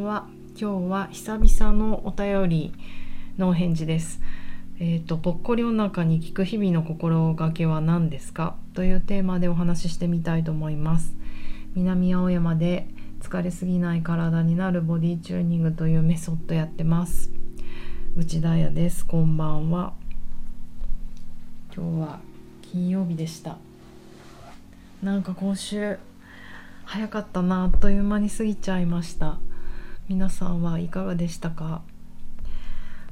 は。今日は久々のお便りのお返事です。えっ、ー、とぽっこりお腹に効く日々の心がけは何ですか？というテーマでお話ししてみたいと思います。南青山で疲れすぎない体になるボディチューニングというメソッドやってます。内田彩です。こんばんは。今日は金曜日でした。なんか今週早かったなあっという間に過ぎちゃいました。皆さんはいかがでしたか？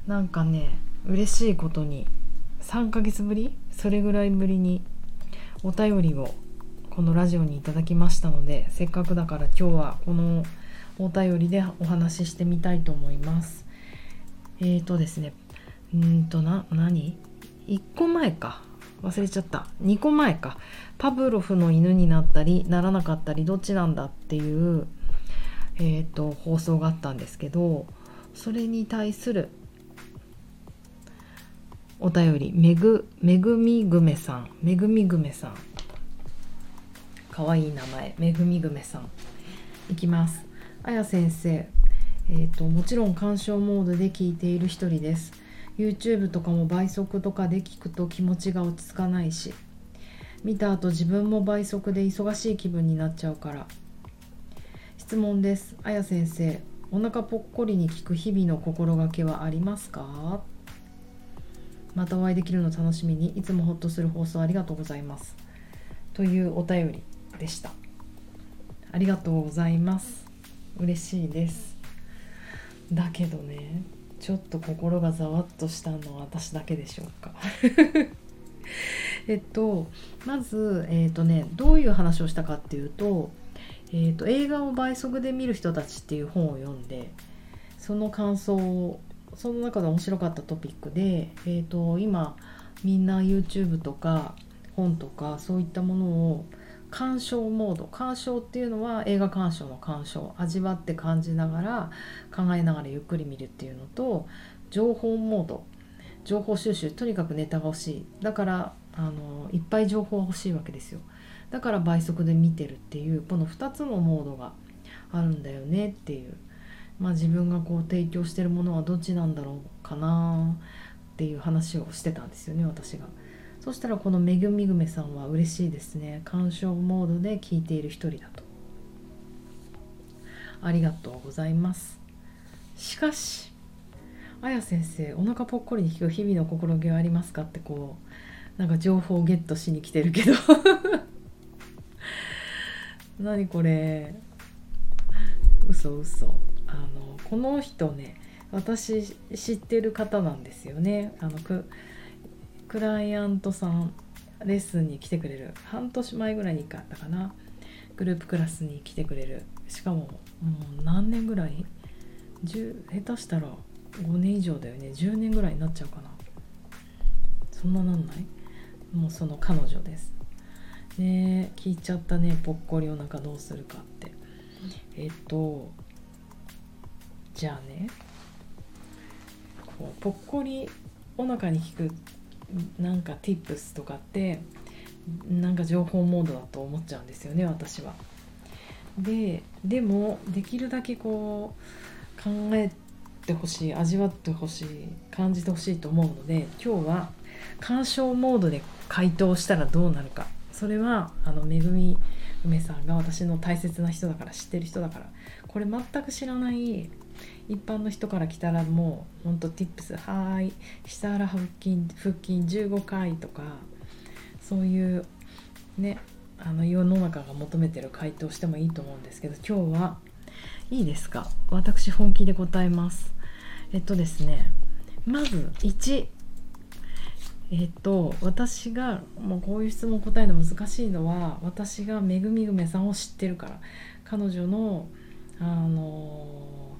なんかね嬉しいことに3ヶ月ぶりそれぐらいぶりにお便りをこのラジオにいただきましたのでせっかくだから今日はこのお便りでお話ししてみたいと思います。えーとですねうんとな何？1個前か。忘れちゃった。2個前か。パブロフの犬になったりならなかったりどっちなんだっていう、えーと、放送があったんですけどそれに対するお便りめぐめぐみぐめさんめぐみぐめさん。かわいい名前めぐみぐめさん。いきます。あや先生。えーともちろん鑑賞モードで聞いている一人です。YouTube とかも倍速とかで聞くと気持ちが落ち着かないし見た後自分も倍速で忙しい気分になっちゃうから質問です。あや先生お腹ぽっこりに効く日々の心がけはありますか？またお会いできるの楽しみにいつもホッとする放送ありがとうございます。というお便りでした。ありがとうございます。嬉しいです。だけどねちょっと心がざわっとしたのは私だけでしょうか。えっとまず、えっとね、どういう話をしたかっていうと,、えっと映画を倍速で見る人たちっていう本を読んでその感想をその中で面白かったトピックで、えっと今みんな YouTube とか本とかそういったものを鑑賞モード鑑賞っていうのは映画鑑賞の鑑賞味わって感じながら考えながらゆっくり見るっていうのと情報モード情報収集とにかくネタが欲しい。だからあのいっぱい情報が欲しいわけですよ。だから倍速で見てるっていうこの2つのモードがあるんだよねっていうまあ自分がこう提供してるものはどっちなんだろうかなっていう話をしてたんですよね私が。そしたらこのめぐみぐめさんは嬉しいですね。鑑賞モードで聞いている一人だと。ありがとうございます。しかしあや先生お腹ぽっこりに効く日々の心気はありますかってこうなんか情報をゲットしに来てるけど。何これ？嘘嘘。あのこの人ね私知ってる方なんですよね。あのくクライアントさんレッスンに来てくれる。半年前ぐらいに1回あったかな。グループクラスに来てくれる。しかももう何年ぐらい？10下手したら5年以上だよね。10年ぐらいになっちゃうかな。そんななんない？もうその彼女です。ね。聞いちゃったね。ぽっこりお腹どうするかって。えっとじゃあね。こうぽっこりお腹に効くなんか tips とかってなんか情報モードだと思っちゃうんですよね私は。ででもできるだけこう考えてほしい味わってほしい感じてほしいと思うので今日は鑑賞モードで回答したらどうなるかそれはあのめぐみ梅さんが私の大切な人だから知ってる人だからこれ全く知らない一般の人から来たらもうほんと tips はーい下腹腹筋腹筋15回とかそういうねあの世の中が求めてる回答してもいいと思うんですけど今日はいいですか？私本気で答えます。えっとですねまず1えっと私がもうこういう質問答えるの難しいのは私がめぐみぐめさんを知ってるから。彼女のあの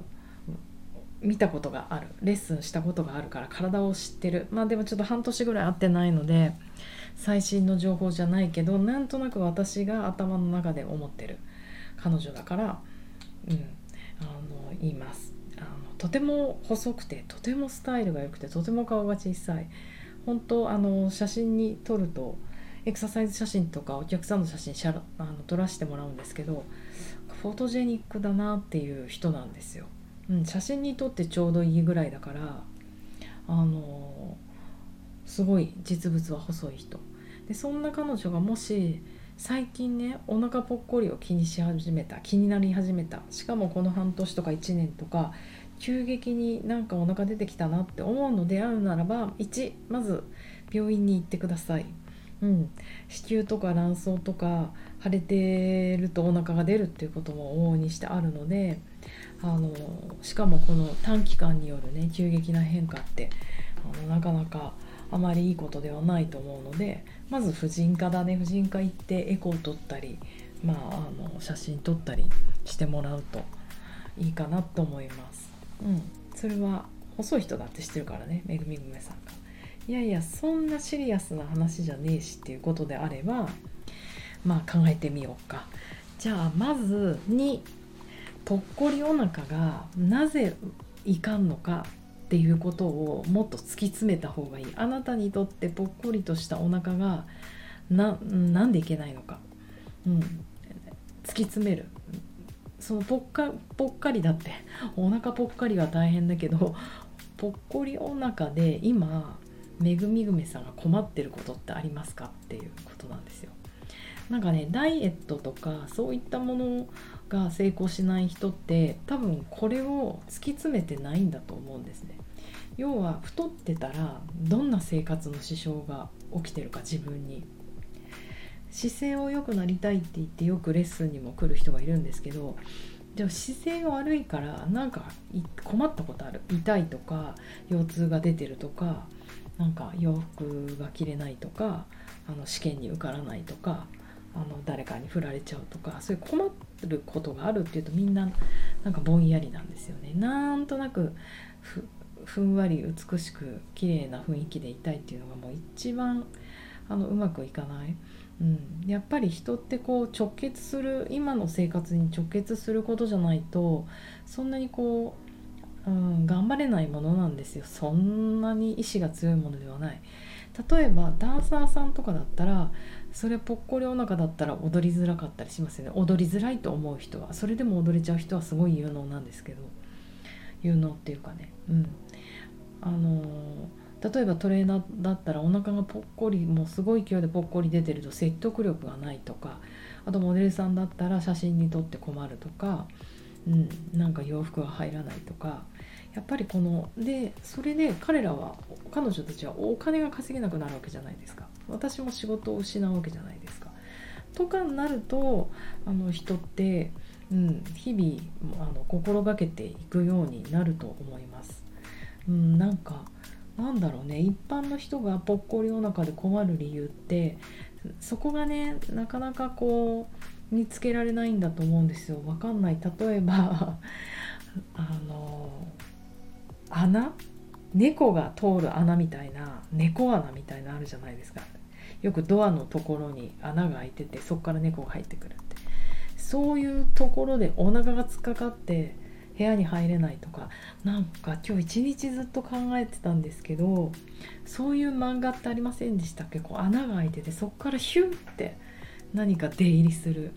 見たことがある。レッスンしたことがあるから体を知ってる。まあでもちょっと半年ぐらい会ってないので最新の情報じゃないけどなんとなく私が頭の中で思ってる。彼女だからうんあの言います。あのとても細くてとてもスタイルが良くてとても顔が小さい。本当あの写真に撮るとエクササイズ写真とかお客さんの写真あの撮らせてもらうんですけどフォトジェニックだなっていう人なんですよ。うん、写真に撮ってちょうどいいぐらいだからあのすごい実物は細い人でそんな彼女がもし最近ねお腹ぽっこりを気にし始めた気になり始めたしかもこの半年とか1年とか急激になんかお腹出てきたなって思うのであるならば1まず病院に行ってください。うん、子宮とか卵巣とか腫れてるとお腹が出るっていうことも往々にしてあるのであのしかもこの短期間によるね急激な変化ってあのなかなかあまりいいことではないと思うのでまず婦人科だね婦人科行ってエコー取ったり、まあ、あの写真撮ったりしてもらうといいかなと思います。うん、それは細い人だって知ってるからねめぐみぐめさんが。いやいやそんなシリアスな話じゃねえしっていうことであればまあ考えてみようか。じゃあまずにぽっこりお腹がなぜいかんのかっていうことをもっと突き詰めた方がいい。あなたにとってぽっこりとしたお腹がななんでいけないのか、うん、突き詰める。そのぽっかぽっかりだって お腹ぽっかりは大変だけど ぽっこりお腹で今めぐみぐめさんが困ってることってありますかっていうことなんですよ。なんかねダイエットとかそういったものが成功しない人って多分これを突き詰めてないんだと思うんですね。要は太ってたらどんな生活の支障が起きてるか自分に姿勢を良くなりたいって言ってよくレッスンにも来る人がいるんですけどでも姿勢が悪いからなんか困ったことある痛いとか腰痛が出てるとかなんか洋服が着れないとかあの試験に受からないとかあの誰かに振られちゃうとかそういう困ることがあるっていうとみんななんかぼんやりなんですよね。なんとなくふんわり美しく綺麗な雰囲気でいたいっていうのがもう一番あのうまくいかない、うん、やっぱり人ってこう直結する今の生活に直結することじゃないとそんなにこう、うん、頑張れないものなんですよ。そんなに意志が強いものではない。例えばダンサーさんとかだったらそれぽっこりお腹だったら踊りづらかったりしますよね。踊りづらいと思う人は。それでも踊れちゃう人はすごい有能なんですけど。有能っていうかね。うん。あの例えばトレーナーだったらお腹がぽっこりもうすごい勢いでぽっこり出てると説得力がないとかあとモデルさんだったら写真に撮って困るとか、うん、なんか洋服が入らないとかやっぱりこのでそれで彼らは彼女たちはお金が稼げなくなるわけじゃないですか私も仕事を失うわけじゃないですか。とかになるとあの人って、うん、日々あの心がけていくようになると思います。うん、なんかなんだろうね。一般の人がぽっこりお腹で困る理由ってそこがねなかなかこう見つけられないんだと思うんですよ。わかんない。例えば あの穴？猫が通る穴みたいな猫穴みたいなあるじゃないですか。よくドアのところに穴が開いててそこから猫が入ってくるって。そういうところでお腹が突っかかって部屋に入れないとかなんか今日一日ずっと考えてたんですけどそういう漫画ってありませんでしたっけ？こう穴が開いててそこからヒュンって何か出入りする。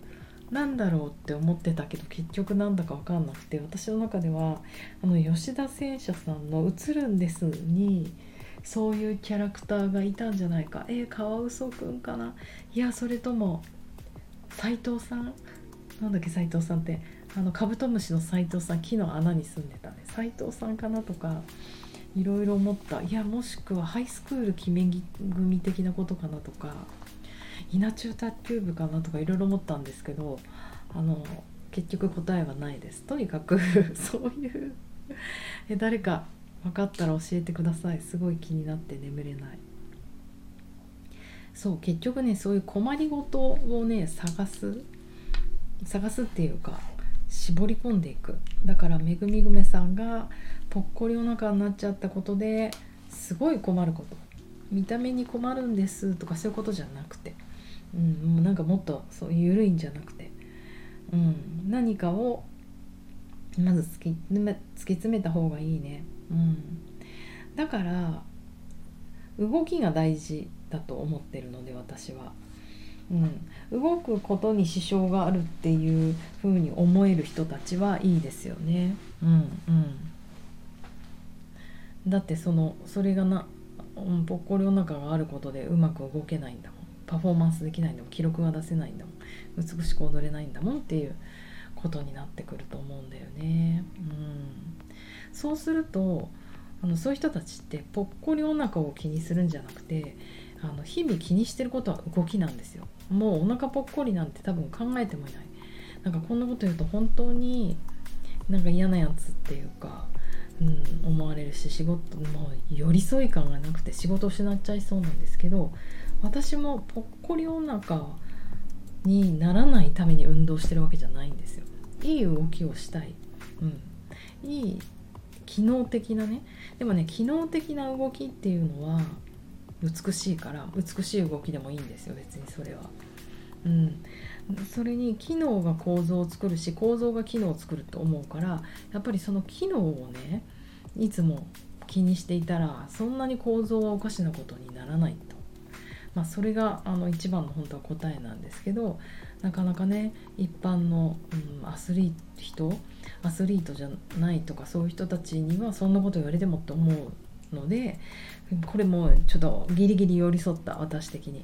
なんだろうって思ってたけど結局なんだか分かんなくて私の中ではあの吉田戦車さんの「映るんです」にそういうキャラクターがいたんじゃないか。えー、カワウソくんかな？いやそれとも斎藤さん？なんだっけ斎藤さんって。あのカブトムシの斎藤さん木の穴に住んでたね。斎藤さんかなとかいろいろ思った。いやもしくはハイスクール決め組的なことかなとか稲中卓球部かなとかいろいろ思ったんですけどあの結局答えはないです。とにかく そういうえ誰か分かったら教えてください。すごい気になって眠れない。そう結局ねそういう困りごとをね探す。探すっていうか絞り込んでいく。だからめぐみぐめさんがぽっこりお腹になっちゃったことですごい困ること。見た目に困るんですとかそういうことじゃなくて、うん、もうなんかもっとそう緩いんじゃなくて、うん、何かをまず突き突き詰めた方がいいね、うん、だから動きが大事だと思ってるので私は。うん、動くことに支障があるっていうふうに思える人たちはいいですよね。うんうんだってそのそれがなぽっこりお腹があることでうまく動けないんだもんパフォーマンスできないんだもん記録が出せないんだもん美しく踊れないんだもんっていうことになってくると思うんだよね。うん、そうするとあのそういう人たちってぽっこりお腹を気にするんじゃなくてあの日々気にしてることは動きなんですよ。もうお腹ぽっこりなんて多分考えてもいない。なんかこんなこと言うと本当になんか嫌なやつっていうかうん、思われるし仕事も寄り添い感がなくて仕事失っちゃいそうなんですけど私もぽっこりお腹にならないために運動してるわけじゃないんですよ。いい動きをしたい、うん、いい機能的なねでもね機能的な動きっていうのは美しいから美しい動きでもいいんですよ別にそれは。うん、それに機能が構造を作るし構造が機能を作ると思うからやっぱりその機能をねいつも気にしていたらそんなに構造はおかしなことにならないと、まあ、それがあの一番の本当は答えなんですけどなかなかね一般の、うん、アスリート人アスリートじゃないとかそういう人たちにはそんなこと言われてもって思うのでこれもちょっとギリギリ寄り添った私的に。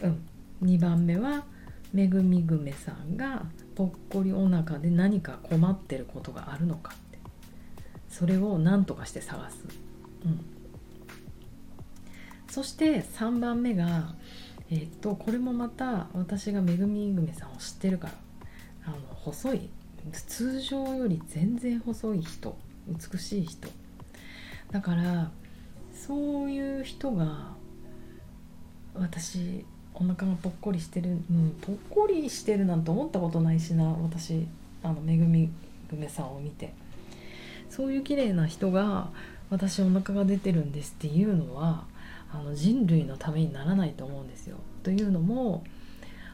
うん、2番目はめぐみぐめさんがぽっこりお腹で何か困ってることがあるのかって。それを何とかして探す、うん、そして3番目がえ、っとこれもまた私がめぐみぐめさんを知ってるから。あの細い通常より全然細い人美しい人。だからそういう人が私お腹がぽっこりしてる、うん、ぽっこりしてるなんて思ったことないしな私あのめぐみぐめさんを見てそういう綺麗な人が私お腹が出てるんですっていうのはあの人類のためにならないと思うんですよ。というのも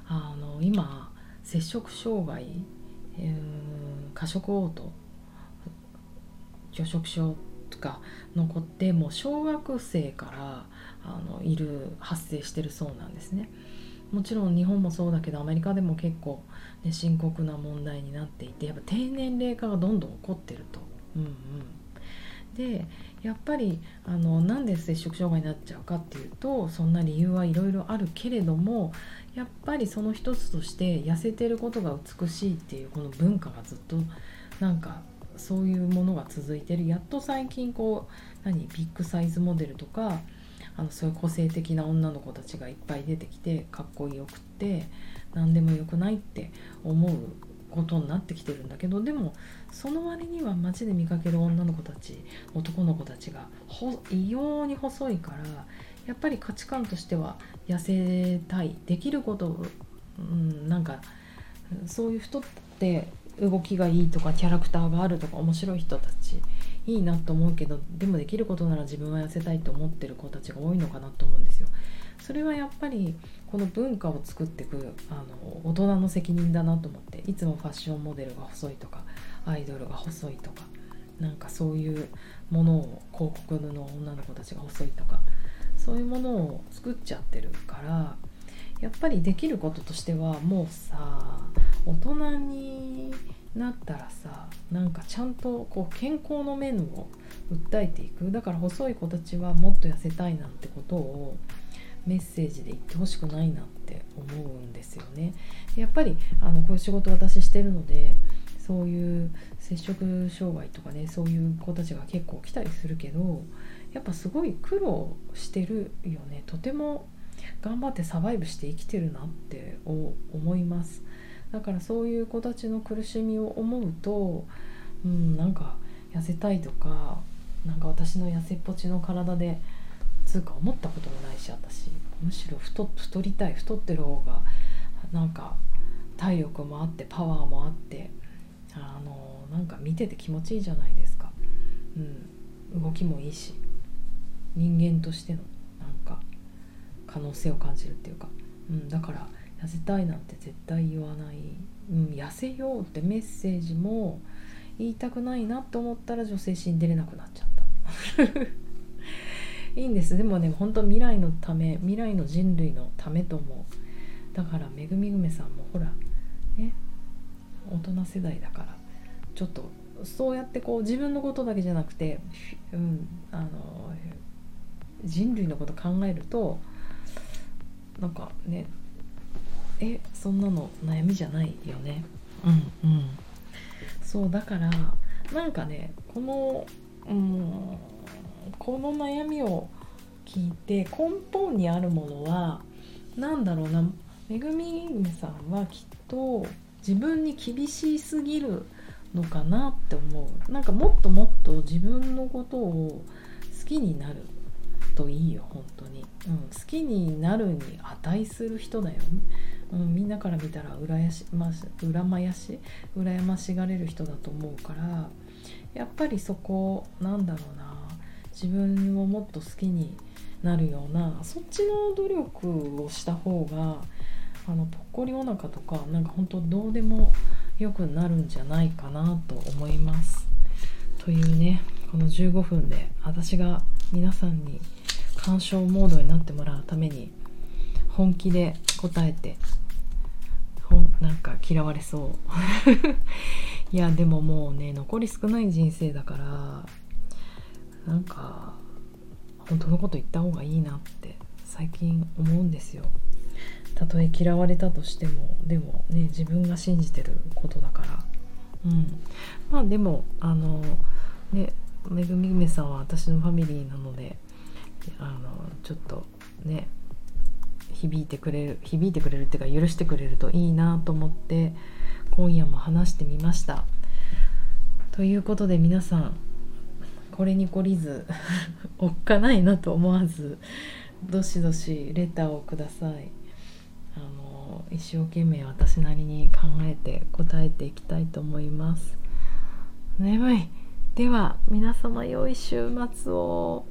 あの今摂食障害、過食嘔吐拒食症とか残ってもう小学生からあのいる発生してるそうなんですね。もちろん日本もそうだけどアメリカでも結構、ね、深刻な問題になっていてやっぱ低年齢化がどんどん起こってると。うんうん、でやっぱりあのなんで摂食障害になっちゃうかっていうとそんな理由はいろいろあるけれどもやっぱりその一つとして痩せてることが美しいっていうこの文化がずっとなんかそういうものが続いてる。やっと最近こう何？ビッグサイズモデルとかあのそういう個性的な女の子たちがいっぱい出てきてかっこよくって何でもよくないって思うことになってきてるんだけどでもその割には街で見かける女の子たち男の子たちが異様に細いからやっぱり価値観としては痩せたい。できることうんなんかそういう人って動きがいいとかキャラクターがあるとか面白い人たちいいなと思うけどでもできることなら自分は痩せたいと思ってる子たちが多いのかなと思うんですよ。それはやっぱりこの文化を作っていくあの大人の責任だなと思っていつもファッションモデルが細いとかアイドルが細いとかなんかそういうものを広告の女の子たちが細いとかそういうものを作っちゃってるからやっぱりできることとしてはもうさ大人になったらさなんかちゃんとこう健康の面を訴えていくだから細い子たちはもっと痩せたいなんてことをメッセージで言ってほしくないなって思うんですよね。やっぱりあのこういう仕事私してるのでそういう摂食障害とかねそういう子たちが結構来たりするけどやっぱすごい苦労してるよねとても頑張ってサバイブして生きてるなって思います。だからそういう子たちの苦しみを思うと、うん、なんか痩せたいとかなんか私の痩せっぽちの体でつうか思ったこともないし私。むしろ太太りたい太ってる方がなんか体力もあってパワーもあってあのなんか見てて気持ちいいじゃないですか、うん、動きもいいし人間としての。可能性を感じるっていうか、うん、だから痩せたいなんて絶対言わない、うん、痩せようってメッセージも言いたくないなと思ったら女性誌出れなくなっちゃった。いいんです。でもね本当未来のため未来の人類のためと思う。だからめぐみぐめさんもほらね大人世代だからちょっとそうやってこう自分のことだけじゃなくて、うん、あの人類のこと考えるとなんかねえそんなの悩みじゃないよね。うんうん。そうだからなんかねこのうんこの悩みを聞いて根本にあるものは何だろうなめぐみめさんはきっと自分に厳しすぎるのかなって思う。なんかもっともっと自分のことを好きになるといいよ本当に、うん、好きになるに値する人だよね、うん、みんなから見たら羨し、ま、羨まやし羨ましがれる人だと思うからやっぱりそこなんだろうな。自分をもっと好きになるようなそっちの努力をした方があのぽっこりお腹とかなんか本当どうでも良くなるんじゃないかなと思います。というねこの15分で私が皆さんに鑑賞モードになってもらうために本気で答えてほんなんか嫌われそう。いやでももうね残り少ない人生だからなんか本当のこと言った方がいいなって最近思うんですよ。たとえ嫌われたとしてもでもね自分が信じてることだから。うん。まあでもあのねめぐみぐめさんは私のファミリーなのであのちょっとね響いてくれる響いてくれるっていうか許してくれるといいなと思って今夜も話してみました。ということで皆さんこれに懲りずおっかないなと思わずどしどしレターをください。あの一生懸命私なりに考えて答えていきたいと思います。眠い。では皆様良い週末を。